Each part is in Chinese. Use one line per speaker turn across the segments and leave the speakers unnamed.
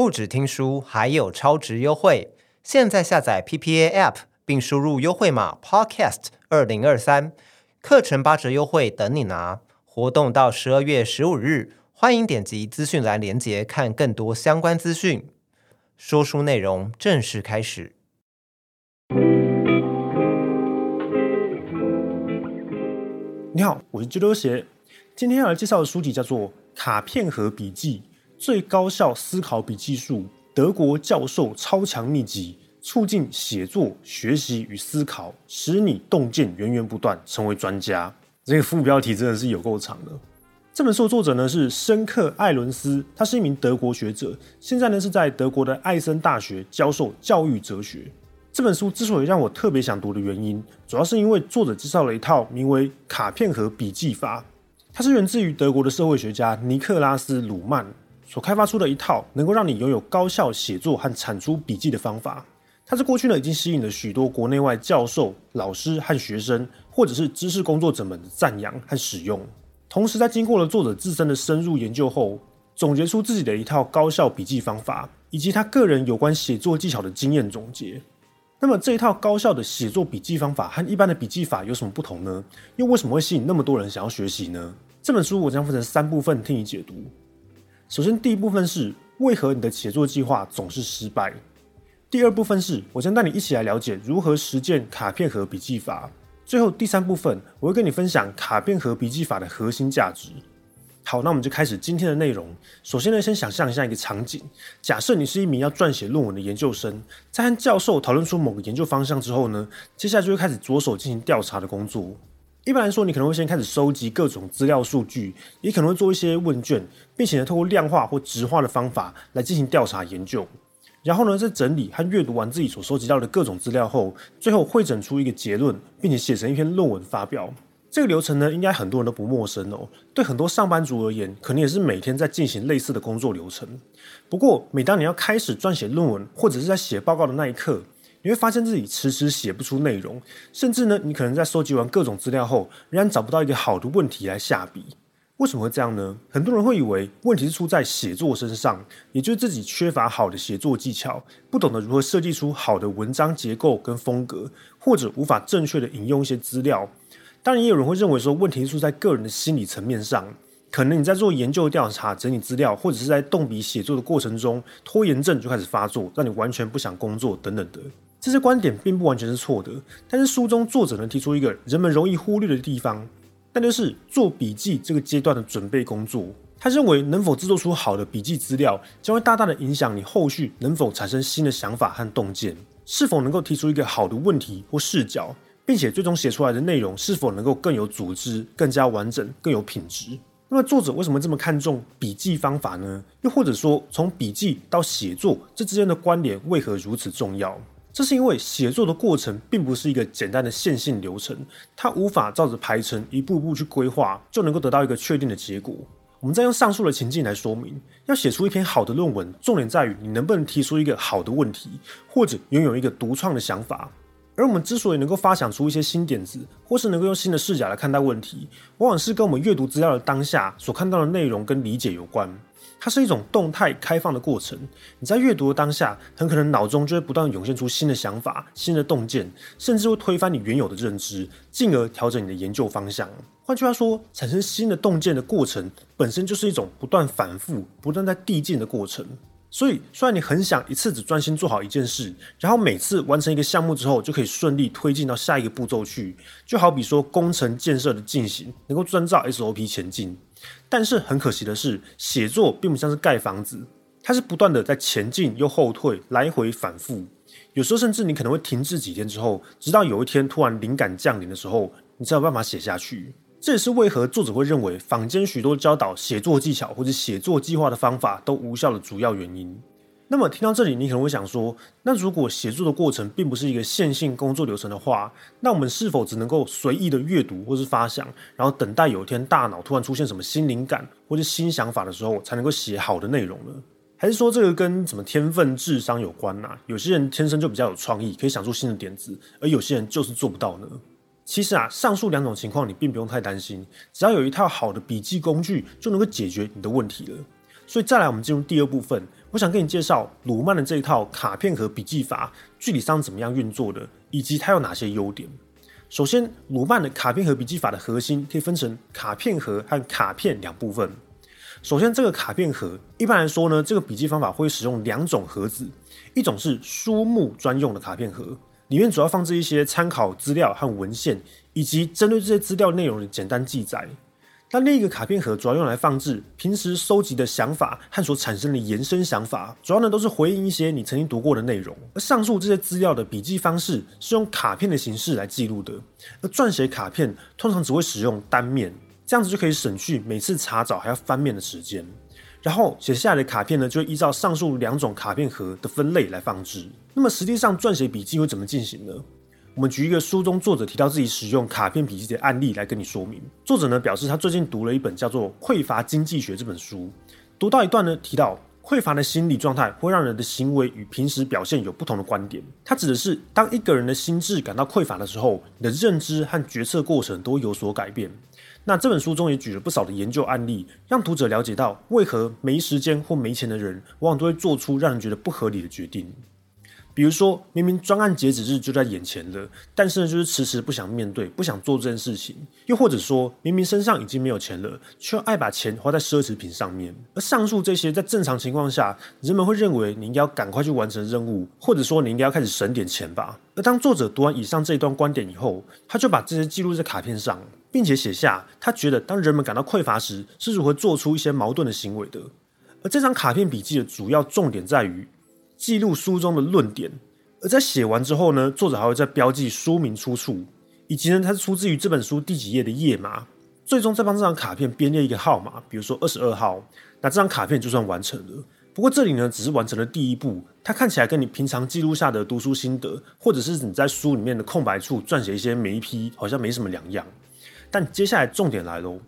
不止听书，还有超值优惠！现在下载 PPA App，并输入优惠码 Podcast 二零二三，课程八折优惠等你拿！活动到十二月十五日，欢迎点击资讯栏链接看更多相关资讯。说书内容正式开始。
你好，我是啾啾鞋。今天要来介绍的书籍叫做《卡片和笔记：最高效思考笔记术——德国教授超强秘籍，促进写作、学习与思考，使你洞见源源不断，成为专家》。这个副标题真的是有够长的。这本书的作者呢是申克·艾伦斯，他是一名德国学者，现在呢是在德国的艾森大学教授教育哲学。这本书之所以让我特别想读的原因，主要是因为作者介绍了一套名为“卡片盒笔记法”，它是源自于德国的社会学家尼克拉斯·鲁曼所开发出的一套能够让你拥有高效写作和产出笔记的方法。它在过去呢已经吸引了许多国内外教授、老师和学生，或者是知识工作者们的赞扬和使用。同时，在经过了作者自身的深入研究后，总结出自己的一套高效笔记方法，以及他个人有关写作技巧的经验总结。那么，这一套高效的写作笔记方法和一般的笔记法有什么不同呢？又为什么会吸引那么多人想要学习呢？这本书我将分成三部分听你解读。首先，第一部分是为何你的写作计划总是失败；第二部分是我将带你一起来了解如何实践卡片盒笔记法。最后第三部分，我会跟你分享卡片盒笔记法的核心价值。好，那我们就开始今天的内容。首先呢，先想象一下一个场景：假设你是一名要撰写论文的研究生，在和教授讨论出某个研究方向之后呢，接下来就会开始着手进行调查的工作。一般来说，你可能会先开始收集各种资料数据，也可能会做一些问卷，并且呢，透过量化或质化的方法来进行调查研究。然后呢，在整理和阅读完自己所收集到的各种资料后，最后会整出一个结论，并且写成一篇论文发表。这个流程呢，应该很多人都不陌生哦。对很多上班族而言，可能也是每天在进行类似的工作流程。不过，每当你要开始撰写论文，或者是在写报告的那一刻，你会发现自己迟迟写不出内容，甚至呢，你可能在收集完各种资料后，仍然找不到一个好的问题来下笔。为什么会这样呢？很多人会以为问题是出在写作身上，也就是自己缺乏好的写作技巧，不懂得如何设计出好的文章结构跟风格，或者无法正确的引用一些资料。当然，也有人会认为说问题是出在个人的心理层面上，可能你在做研究调查、整理资料，或者是在动笔写作的过程中，拖延症就开始发作，让你完全不想工作等等的。这些观点并不完全是错的，但是书中作者能提出一个人们容易忽略的地方。那就是做笔记这个阶段的准备工作。他认为，能否制作出好的笔记资料，将会大大的影响你后续能否产生新的想法和洞见，是否能够提出一个好的问题或视角，并且最终写出来的内容是否能够更有组织、更加完整、更有品质。那么，作者为什么这么看重笔记方法呢？又或者说，从笔记到写作这之间的关联为何如此重要？这是因为写作的过程并不是一个简单的线性流程，它无法照着排程一步步去规划就能够得到一个确定的结果。我们再用上述的情境来说明，要写出一篇好的论文，重点在于你能不能提出一个好的问题，或者拥有一个独创的想法。而我们之所以能够发想出一些新点子，或是能够用新的视角来看待问题，往往是跟我们阅读资料的当下所看到的内容跟理解有关。它是一种动态开放的过程。你在阅读的当下，很可能脑中就会不断涌现出新的想法、新的洞见，甚至会推翻你原有的认知，进而调整你的研究方向。换句话说，产生新的洞见的过程本身就是一种不断反复、不断在递进的过程。所以，虽然你很想一次只专心做好一件事，然后每次完成一个项目之后就可以顺利推进到下一个步骤去，就好比说工程建设的进行能够遵照 SOP 前进。但是很可惜的是，写作并不像是盖房子，它是不断的在前进又后退，来回反复。有时候甚至你可能会停滞几天之后，直到有一天突然灵感降临的时候，你才有办法写下去。这也是为何作者会认为坊间许多教导写作技巧或者写作计划的方法都无效的主要原因。那么听到这里，你可能会想说，那如果写作的过程并不是一个线性工作流程的话，那我们是否只能够随意的阅读或是发想，然后等待有一天大脑突然出现什么新灵感或者新想法的时候，才能够写好的内容呢？还是说这个跟什么天分、智商有关呢？有些人天生就比较有创意，可以想出新的点子，而有些人就是做不到呢？其实啊，上述两种情况你并不用太担心，只要有一套好的笔记工具，就能够解决你的问题了。所以再来，我们进入第二部分。我想跟你介绍鲁曼的这一套卡片盒笔记法具体上怎么样运作的，以及它有哪些优点。首先，鲁曼的卡片盒笔记法的核心可以分成卡片盒和卡片两部分。首先，这个卡片盒一般来说呢，这个笔记方法会使用两种盒子，一种是书目专用的卡片盒，里面主要放置一些参考资料和文献，以及针对这些资料内容的简单记载。那另一个卡片盒主要用来放置平时收集的想法和所产生的延伸想法，主要呢都是回应一些你曾经读过的内容。而上述这些资料的笔记方式是用卡片的形式来记录的，而撰写卡片通常只会使用单面，这样子就可以省去每次查找还要翻面的时间。然后写下来的卡片呢，就会依照上述两种卡片盒的分类来放置。那么实际上撰写笔记会怎么进行呢？我们举一个书中作者提到自己使用卡片笔记的案例来跟你说明。作者呢表示，他最近读了一本叫做《匮乏经济学》这本书，读到一段呢提到，匮乏的心理状态会让人的行为与平时表现有不同的观点。他指的是，当一个人的心智感到匮乏的时候，你的认知和决策过程都有所改变。那这本书中也举了不少的研究案例，让读者了解到为何没时间或没钱的人，往往都会做出让人觉得不合理的决定。比如说，明明专案截止日就在眼前了，但是呢，就是迟迟不想面对，不想做这件事情。又或者说，明明身上已经没有钱了，却爱把钱花在奢侈品上面。而上述这些，在正常情况下，人们会认为你应该要赶快去完成任务，或者说你应该要开始省点钱吧。而当作者读完以上这一段观点以后，他就把这些记录在卡片上，并且写下他觉得当人们感到匮乏时，是如何做出一些矛盾的行为的。而这张卡片笔记的主要重点在于。记录书中的论点，而在写完之后呢，作者还会再标记书名出处，以及呢它是出自于这本书第几页的页码，最终再帮这张卡片编列一个号码，比如说二十二号，那这张卡片就算完成了。不过这里呢只是完成了第一步，它看起来跟你平常记录下的读书心得，或者是你在书里面的空白处撰写一些眉批，好像没什么两样。但接下来重点来喽，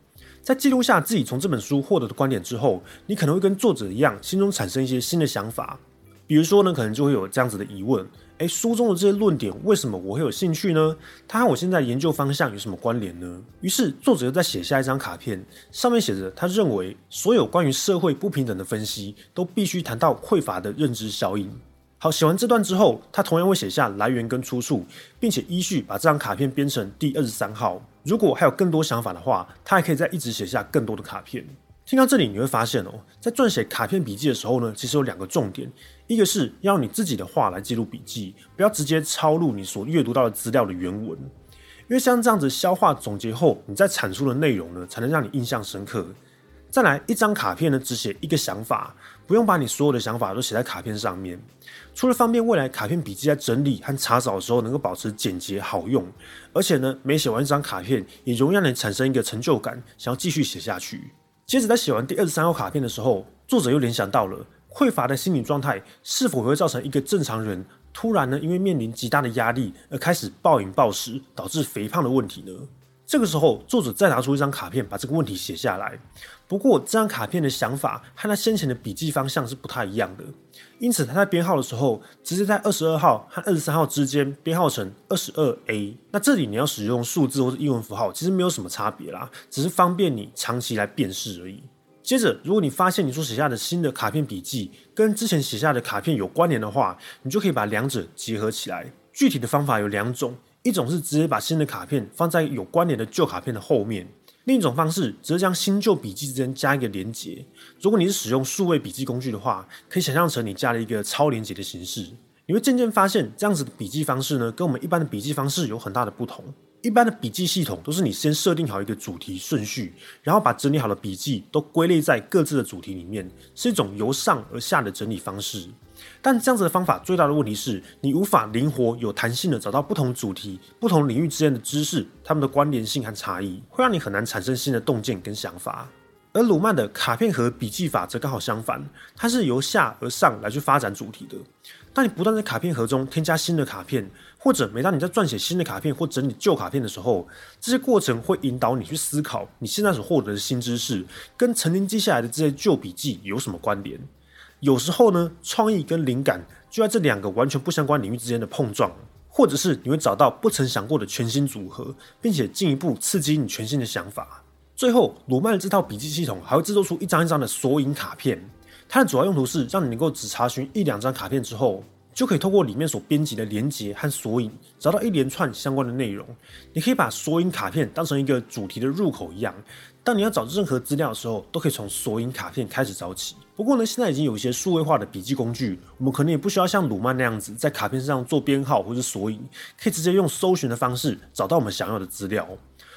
在记录下自己从这本书获得的观点之后，你可能会跟作者一样，心中产生一些新的想法。比如说呢，可能就会有这样子的疑问：诶，书中的这些论点，为什么我会有兴趣呢？它和我现在研究方向有什么关联呢？于是作者又再写下一张卡片，上面写着他认为所有关于社会不平等的分析都必须谈到匮乏的认知效应。好，写完这段之后，他同样会写下来源跟出处，并且依序把这张卡片编成第二十三号。如果还有更多想法的话，他还可以再一直写下更多的卡片。听到这里，你会发现哦，在撰写卡片笔记的时候呢，其实有两个重点。一个是要用你自己的话来记录笔记，不要直接抄录你所阅读到的资料的原文，因为像这样子消化总结后，你再阐述的内容呢，才能让你印象深刻。再来，一张卡片呢，只写一个想法，不用把你所有的想法都写在卡片上面。除了方便未来卡片笔记在整理和查找的时候能够保持简洁好用，而且呢，每写完一张卡片，也容易让你产生一个成就感，想要继续写下去。接着在写完第二十三号卡片的时候，作者又联想到了匮乏的心理状态是否会造成一个正常人突然呢，因为面临极大的压力而开始暴饮暴食，导致肥胖的问题呢？这个时候，作者再拿出一张卡片，把这个问题写下来。不过，这张卡片的想法和他先前的笔记方向是不太一样的，因此他在编号的时候，直接在二十二号和二十三号之间编号成二十二 A。那这里你要使用数字或者英文符号，其实没有什么差别啦，只是方便你长期来辨识而已。接着，如果你发现你所写下的新的卡片笔记跟之前写下的卡片有关联的话，你就可以把两者结合起来。具体的方法有两种。一种是直接把新的卡片放在有关联的旧卡片的后面，另一种方式则将新旧笔记之间加一个连接。如果你是使用数位笔记工具的话，可以想象成你加了一个超连接的形式。你会渐渐发现，这样子的笔记方式呢，跟我们一般的笔记方式有很大的不同。一般的笔记系统都是你先设定好一个主题顺序，然后把整理好的笔记都归类在各自的主题里面，是一种由上而下的整理方式。但这样子的方法最大的问题是你无法灵活、有弹性的找到不同主题、不同领域之间的知识，它们的关联性和差异，会让你很难产生新的洞见跟想法。而鲁曼的卡片盒笔记法则刚好相反，它是由下而上来去发展主题的。当你不断在卡片盒中添加新的卡片，或者每当你在撰写新的卡片或整理旧卡片的时候，这些过程会引导你去思考，你现在所获得的新知识跟曾经记下来的这些旧笔记有什么关联？有时候呢，创意跟灵感就在这两个完全不相关领域之间的碰撞，或者是你会找到不曾想过的全新组合，并且进一步刺激你全新的想法。最后，鲁曼的这套笔记系统还会制作出一张一张的索引卡片。它的主要用途是让你能够只查询一两张卡片之后，就可以透过里面所编辑的连接和索引，找到一连串相关的内容。你可以把索引卡片当成一个主题的入口一样，当你要找任何资料的时候，都可以从索引卡片开始找起。不过呢，现在已经有一些数位化的笔记工具，我们可能也不需要像鲁曼那样子在卡片上做编号或者索引，可以直接用搜寻的方式找到我们想要的资料，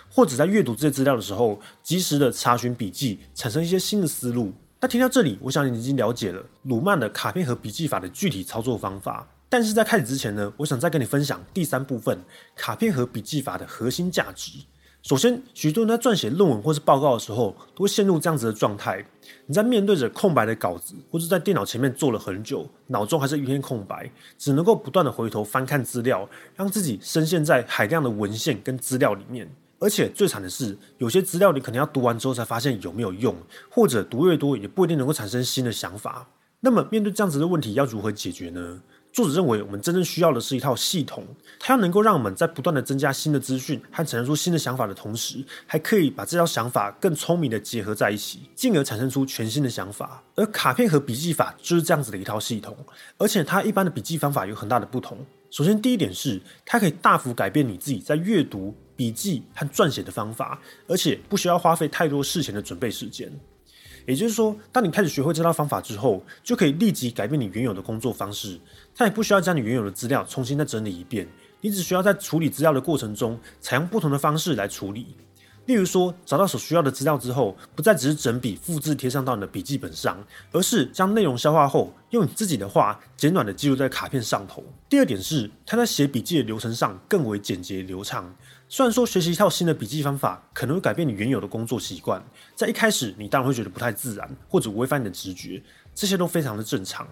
或者在阅读这些资料的时候，及时的查询笔记，产生一些新的思路。那听到这里，我想你已经了解了鲁曼的卡片和笔记法的具体操作方法。但是在开始之前呢，我想再跟你分享第三部分卡片和笔记法的核心价值。首先，许多人在撰写论文或是报告的时候，都会陷入这样子的状态：你在面对着空白的稿子，或是在电脑前面坐了很久，脑中还是一片空白，只能够不断的回头翻看资料，让自己深陷在海量的文献跟资料里面。而且最惨的是，有些资料你可能要读完之后才发现有没有用，或者读越多也不一定能够产生新的想法。那么面对这样子的问题，要如何解决呢？作者认为，我们真正需要的是一套系统，它要能够让我们在不断的增加新的资讯和产生出新的想法的同时，还可以把这套想法更聪明的结合在一起，进而产生出全新的想法。而卡片和笔记法就是这样子的一套系统，而且它一般的笔记方法有很大的不同。首先，第一点是它可以大幅改变你自己在阅读。笔记和撰写的方法，而且不需要花费太多事前的准备时间。也就是说，当你开始学会这套方法之后，就可以立即改变你原有的工作方式。它也不需要将你原有的资料重新再整理一遍，你只需要在处理资料的过程中，采用不同的方式来处理。例如说，找到所需要的资料之后，不再只是整笔复制贴上到你的笔记本上，而是将内容消化后，用你自己的话简短的记录在卡片上头。第二点是，它在写笔记的流程上更为简洁流畅。虽然说学习一套新的笔记方法可能会改变你原有的工作习惯，在一开始你当然会觉得不太自然，或者违反你的直觉，这些都非常的正常。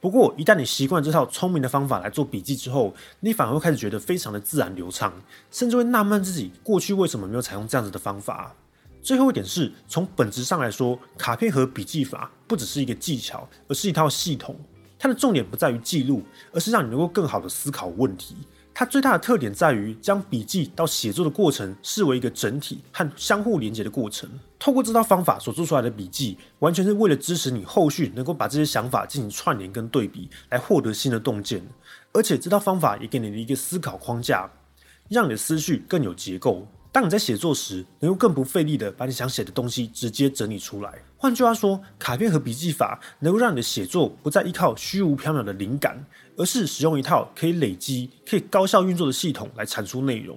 不过一旦你习惯这套聪明的方法来做笔记之后，你反而会开始觉得非常的自然流畅，甚至会纳闷自己过去为什么没有采用这样子的方法。最后一点是从本质上来说，卡片和笔记法不只是一个技巧，而是一套系统。它的重点不在于记录，而是让你能够更好的思考问题。它最大的特点在于将笔记到写作的过程视为一个整体和相互连接的过程。透过这套方法所做出来的笔记，完全是为了支持你后续能够把这些想法进行串联跟对比，来获得新的洞见。而且这套方法也给你了一个思考框架，让你的思绪更有结构。当你在写作时，能够更不费力的把你想写的东西直接整理出来。换句话说，卡片和笔记法能够让你的写作不再依靠虚无缥缈的灵感，而是使用一套可以累积、可以高效运作的系统来产出内容。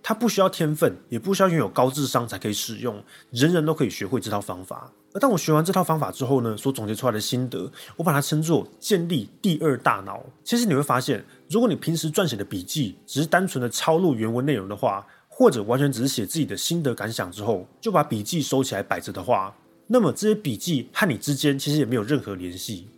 它不需要天分，也不需要拥有高智商才可以使用，人人都可以学会这套方法。而当我学完这套方法之后呢，所总结出来的心得，我把它称作建立第二大脑。其实你会发现，如果你平时撰写的笔记只是单纯的抄录原文内容的话，或者完全只是写自己的心得感想之后，就把笔记收起来摆着的话，那么这些笔记和你之间其实也没有任何联系。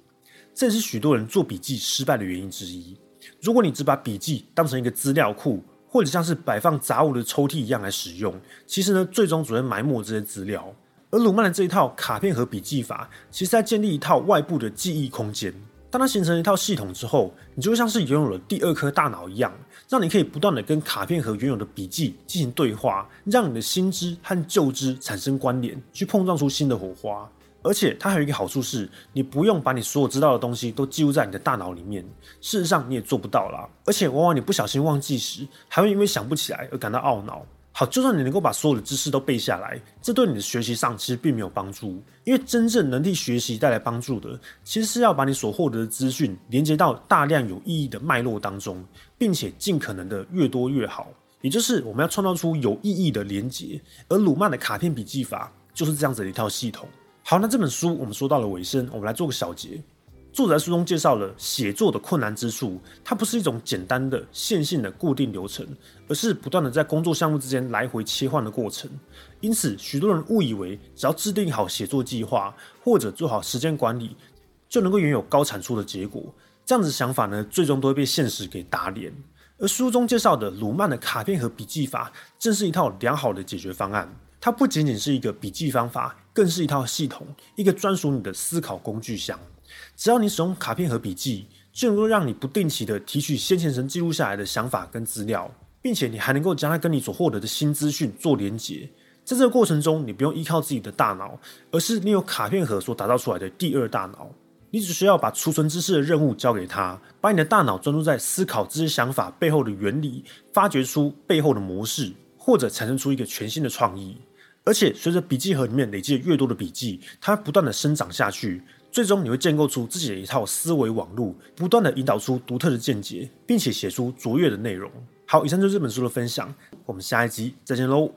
这也是许多人做笔记失败的原因之一。如果你只把笔记当成一个资料库，或者像是摆放杂物的抽屉一样来使用，其实呢，最终只会埋没这些资料。而鲁曼的这一套卡片和笔记法，其实在建立一套外部的记忆空间。当它形成一套系统之后，你就像是拥有了第二颗大脑一样，让你可以不断的跟卡片和原有的笔记进行对话，让你的新知和旧知产生关联，去碰撞出新的火花。而且它还有一个好处是，你不用把你所有知道的东西都记录在你的大脑里面，事实上你也做不到啦。而且往往你不小心忘记时，还会因为想不起来而感到懊恼。好，就算你能够把所有的知识都背下来，这对你的学习上其实并没有帮助。因为真正能替学习带来帮助的，其实是要把你所获得的资讯连接到大量有意义的脉络当中，并且尽可能的越多越好。也就是我们要创造出有意义的连接。而鲁曼的卡片笔记法就是这样子的一套系统。好，那这本书我们说到了尾声，我们来做个小结。作者在书中介绍了写作的困难之处，它不是一种简单的线性的固定流程，而是不断的在工作项目之间来回切换的过程。因此，许多人误以为只要制定好写作计划或者做好时间管理，就能够拥有高产出的结果。这样子想法呢，最终都会被现实给打脸。而书中介绍的鲁曼的卡片和笔记法，正是一套良好的解决方案。它不仅仅是一个笔记方法，更是一套系统，一个专属你的思考工具箱。只要你使用卡片和笔记，就能够让你不定期的提取先前曾记录下来的想法跟资料，并且你还能够将它跟你所获得的新资讯做连结。在这个过程中，你不用依靠自己的大脑，而是利用卡片盒所打造出来的第二大脑。你只需要把储存知识的任务交给他，把你的大脑专注在思考这些想法背后的原理，发掘出背后的模式，或者产生出一个全新的创意。而且，随着笔记盒里面累积越多的笔记，它不断的生长下去，最终你会建构出自己的一套思维网路，不断的引导出独特的见解，并且写出卓越的内容。好，以上就是这本书的分享，我们下一集再见喽。